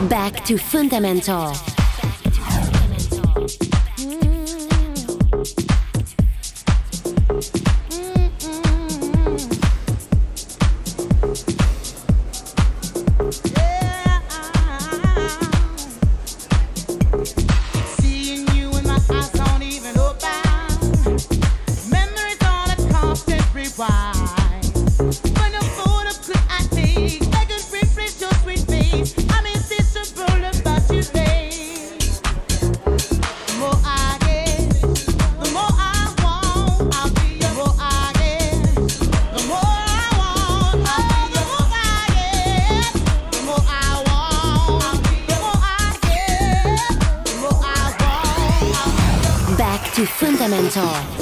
Back to Fundamental. To Fundamental.